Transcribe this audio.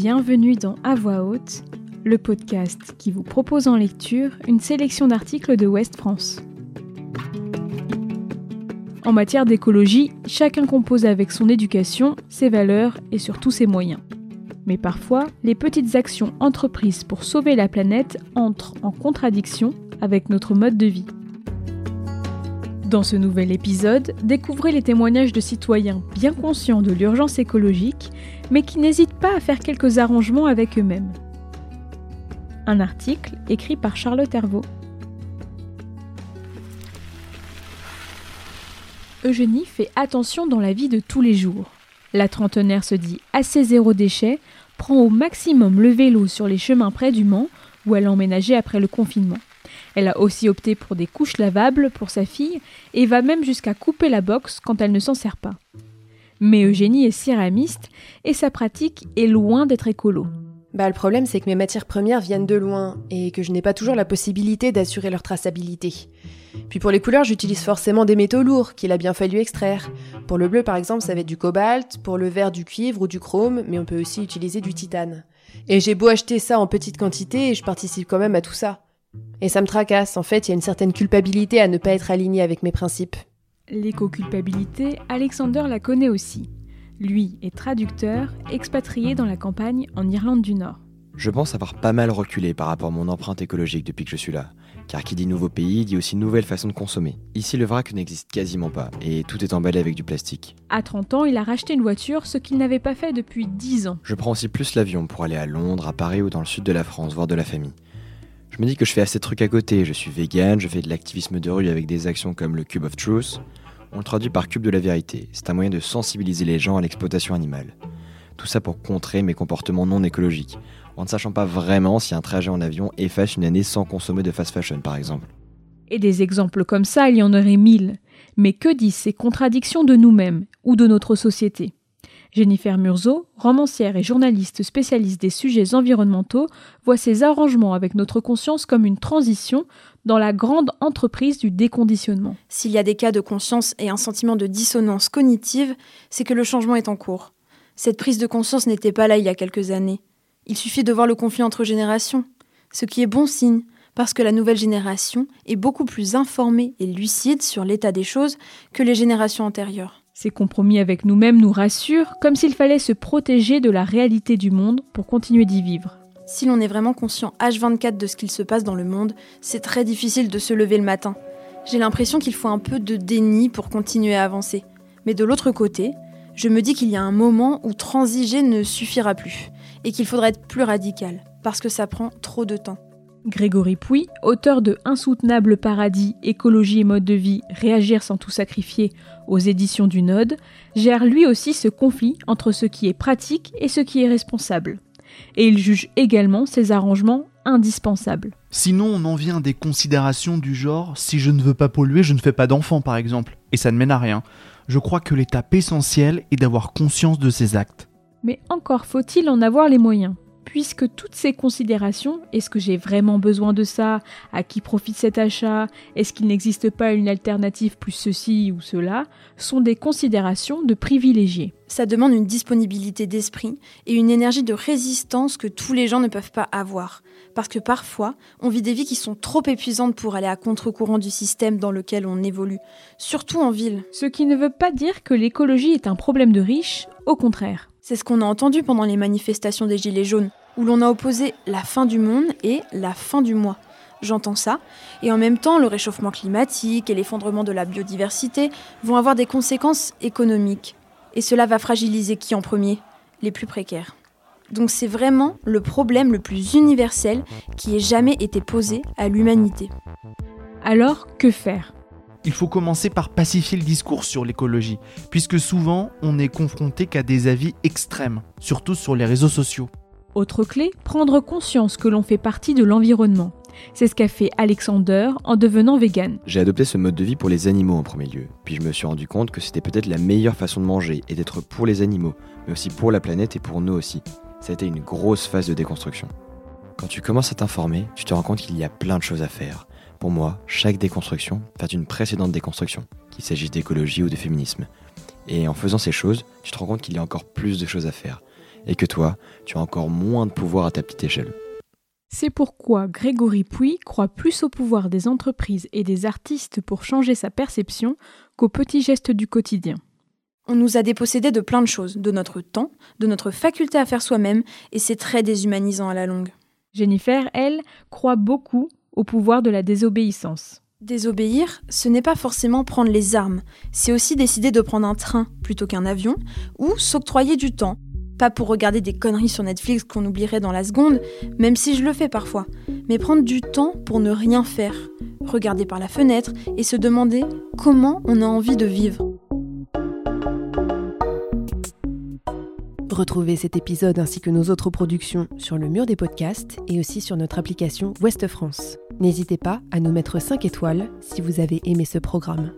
Bienvenue dans À voix haute, le podcast qui vous propose en lecture une sélection d'articles de Ouest France. En matière d'écologie, chacun compose avec son éducation, ses valeurs et surtout ses moyens. Mais parfois, les petites actions entreprises pour sauver la planète entrent en contradiction avec notre mode de vie. Dans ce nouvel épisode, découvrez les témoignages de citoyens bien conscients de l'urgence écologique, mais qui n'hésitent pas à faire quelques arrangements avec eux-mêmes. Un article écrit par Charlotte Hervaux. Eugénie fait attention dans la vie de tous les jours. La trentenaire se dit assez zéro déchet, prend au maximum le vélo sur les chemins près du Mans, où elle a emménagé après le confinement. Elle a aussi opté pour des couches lavables pour sa fille et va même jusqu'à couper la boxe quand elle ne s'en sert pas. Mais Eugénie est céramiste et sa pratique est loin d'être écolo. Bah, le problème, c'est que mes matières premières viennent de loin et que je n'ai pas toujours la possibilité d'assurer leur traçabilité. Puis pour les couleurs, j'utilise forcément des métaux lourds qu'il a bien fallu extraire. Pour le bleu, par exemple, ça va être du cobalt, pour le vert, du cuivre ou du chrome, mais on peut aussi utiliser du titane. Et j'ai beau acheter ça en petite quantité, je participe quand même à tout ça. Et ça me tracasse, en fait, il y a une certaine culpabilité à ne pas être aligné avec mes principes. L'éco-culpabilité, Alexander la connaît aussi. Lui est traducteur, expatrié dans la campagne en Irlande du Nord. Je pense avoir pas mal reculé par rapport à mon empreinte écologique depuis que je suis là. Car qui dit nouveau pays dit aussi nouvelle façon de consommer. Ici, le vrac n'existe quasiment pas et tout est emballé avec du plastique. À 30 ans, il a racheté une voiture, ce qu'il n'avait pas fait depuis 10 ans. Je prends aussi plus l'avion pour aller à Londres, à Paris ou dans le sud de la France voir de la famille. Je me dis que je fais assez de trucs à côté. Je suis vegan, je fais de l'activisme de rue avec des actions comme le Cube of Truth. On le traduit par Cube de la vérité. C'est un moyen de sensibiliser les gens à l'exploitation animale. Tout ça pour contrer mes comportements non écologiques, en ne sachant pas vraiment si un trajet en avion efface une année sans consommer de fast fashion, par exemple. Et des exemples comme ça, il y en aurait mille. Mais que disent ces contradictions de nous-mêmes ou de notre société? Jennifer Murzo, romancière et journaliste spécialiste des sujets environnementaux, voit ces arrangements avec notre conscience comme une transition dans la grande entreprise du déconditionnement. S'il y a des cas de conscience et un sentiment de dissonance cognitive, c'est que le changement est en cours. Cette prise de conscience n'était pas là il y a quelques années. Il suffit de voir le conflit entre générations, ce qui est bon signe, parce que la nouvelle génération est beaucoup plus informée et lucide sur l'état des choses que les générations antérieures. Ces compromis avec nous-mêmes nous rassurent, comme s'il fallait se protéger de la réalité du monde pour continuer d'y vivre. Si l'on est vraiment conscient H24 de ce qu'il se passe dans le monde, c'est très difficile de se lever le matin. J'ai l'impression qu'il faut un peu de déni pour continuer à avancer. Mais de l'autre côté, je me dis qu'il y a un moment où transiger ne suffira plus, et qu'il faudra être plus radical, parce que ça prend trop de temps. Grégory Pouy, auteur de Insoutenable paradis, écologie et mode de vie, réagir sans tout sacrifier aux éditions du Node, gère lui aussi ce conflit entre ce qui est pratique et ce qui est responsable. Et il juge également ces arrangements indispensables. Sinon, on en vient à des considérations du genre si je ne veux pas polluer, je ne fais pas d'enfant par exemple. Et ça ne mène à rien. Je crois que l'étape essentielle est d'avoir conscience de ces actes. Mais encore faut-il en avoir les moyens puisque toutes ces considérations, est-ce que j'ai vraiment besoin de ça? À qui profite cet achat? Est-ce qu'il n'existe pas une alternative plus ceci ou cela? Sont des considérations de privilégiés. Ça demande une disponibilité d'esprit et une énergie de résistance que tous les gens ne peuvent pas avoir. Parce que parfois, on vit des vies qui sont trop épuisantes pour aller à contre-courant du système dans lequel on évolue, surtout en ville. Ce qui ne veut pas dire que l'écologie est un problème de riches, au contraire. C'est ce qu'on a entendu pendant les manifestations des Gilets jaunes, où l'on a opposé la fin du monde et la fin du mois. J'entends ça, et en même temps, le réchauffement climatique et l'effondrement de la biodiversité vont avoir des conséquences économiques. Et cela va fragiliser qui en premier? Les plus précaires. Donc c'est vraiment le problème le plus universel qui ait jamais été posé à l'humanité. Alors, que faire? Il faut commencer par pacifier le discours sur l'écologie, puisque souvent on n'est confronté qu'à des avis extrêmes, surtout sur les réseaux sociaux. Autre clé, prendre conscience que l'on fait partie de l'environnement. C'est ce qu'a fait Alexander en devenant vegan. J'ai adopté ce mode de vie pour les animaux en premier lieu, puis je me suis rendu compte que c'était peut-être la meilleure façon de manger et d'être pour les animaux, mais aussi pour la planète et pour nous aussi. Ça a été une grosse phase de déconstruction. Quand tu commences à t'informer, tu te rends compte qu'il y a plein de choses à faire. Pour moi, chaque déconstruction fait une précédente déconstruction, qu'il s'agisse d'écologie ou de féminisme. Et en faisant ces choses, tu te rends compte qu'il y a encore plus de choses à faire. Et que toi, tu as encore moins de pouvoir à ta petite échelle. C'est pourquoi Grégory Pouy croit plus au pouvoir des entreprises et des artistes pour changer sa perception qu'aux petits gestes du quotidien. On nous a dépossédés de plein de choses, de notre temps, de notre faculté à faire soi-même, et c'est très déshumanisant à la longue. Jennifer, elle, croit beaucoup au pouvoir de la désobéissance. Désobéir, ce n'est pas forcément prendre les armes, c'est aussi décider de prendre un train plutôt qu'un avion, ou s'octroyer du temps. Pas pour regarder des conneries sur Netflix qu'on oublierait dans la seconde, même si je le fais parfois, mais prendre du temps pour ne rien faire, regarder par la fenêtre et se demander comment on a envie de vivre. Retrouvez cet épisode ainsi que nos autres productions sur le mur des podcasts et aussi sur notre application Ouest France. N'hésitez pas à nous mettre 5 étoiles si vous avez aimé ce programme.